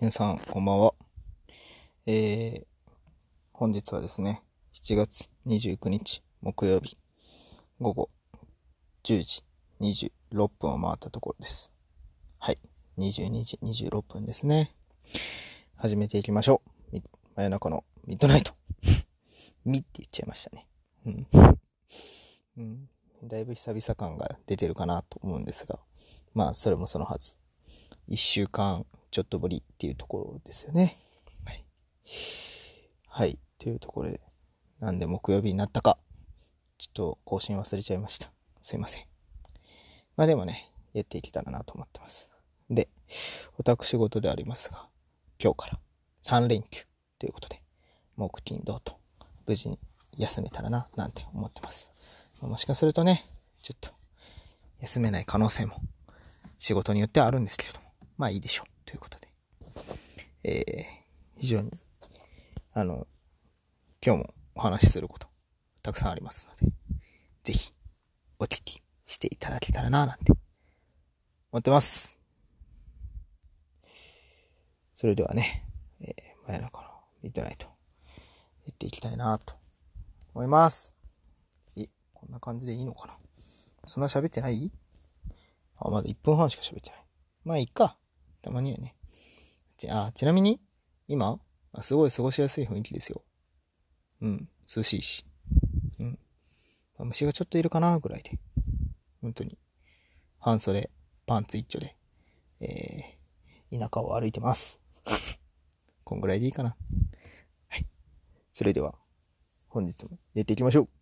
皆さん、こんばんは。えー、本日はですね、7月29日木曜日、午後10時26分を回ったところです。はい、22時26分ですね。始めていきましょう。真夜中のミッドナイト。ミって言っちゃいましたね。うん。だいぶ久々感が出てるかなと思うんですが、まあ、それもそのはず。一週間ちょっとぶりっていうところですよね。はい。はい。というところで、なんで木曜日になったか、ちょっと更新忘れちゃいました。すいません。まあでもね、やっていけたらなと思ってます。で、私事でありますが、今日から3連休ということで、木金土と無事に休めたらな、なんて思ってます。もしかするとね、ちょっと休めない可能性も仕事によってはあるんですけれども、まあいいでしょう。ということで、えー、非常に、あの、今日もお話しすること、たくさんありますので、ぜひ、お聞きしていただけたらな、なんて、思ってます。それではね、えー、真夜中のミッドナイト、やっていきたいなと思います。い、こんな感じでいいのかなそんな喋ってない？あ、まだ1分半しか喋ってない。まあ、いっか。たまにはね。ち、あ、ちなみに、今、すごい過ごしやすい雰囲気ですよ。うん、涼しいし。うん。虫がちょっといるかなぐらいで。本当に。半袖、パンツ一丁で、えー、田舎を歩いてます。こんぐらいでいいかな。はい。それでは、本日もやっていきましょう。